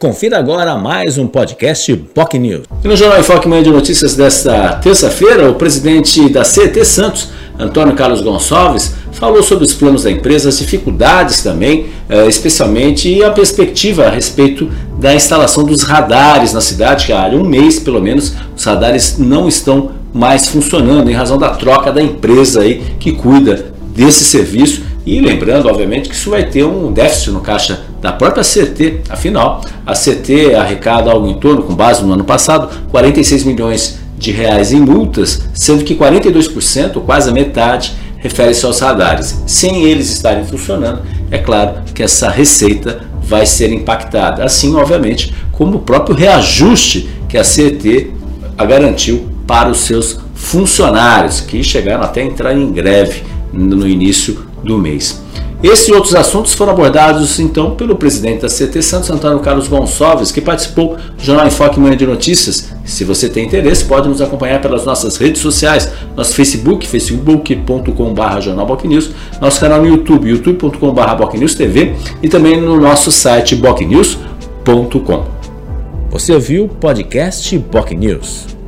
Confira agora mais um podcast POC News. E no Jornal Enfoque Manhã de Notícias desta terça-feira, o presidente da CET Santos, Antônio Carlos Gonçalves, falou sobre os planos da empresa, as dificuldades também, eh, especialmente e a perspectiva a respeito da instalação dos radares na cidade, que há um mês pelo menos os radares não estão mais funcionando em razão da troca da empresa aí que cuida desse serviço e lembrando, obviamente, que isso vai ter um déficit no caixa da própria CT. Afinal, a CT arrecada algo em torno, com base no ano passado, 46 milhões de reais em multas, sendo que 42%, quase a metade, refere-se aos radares. Sem eles estarem funcionando, é claro que essa receita vai ser impactada. Assim, obviamente, como o próprio reajuste que a CT garantiu para os seus funcionários, que chegaram até a entrar em greve no início do mês. Esses e outros assuntos foram abordados então pelo presidente da CT Santos, Antônio Carlos Gonçalves, que participou do Jornal Enfoque Manhã de Notícias. Se você tem interesse, pode nos acompanhar pelas nossas redes sociais, nosso Facebook, facebook.com.br jornalbocnews, nosso canal no YouTube, youtube.com.br bocnewstv e também no nosso site bocnews.com. Você ouviu o podcast Boc News.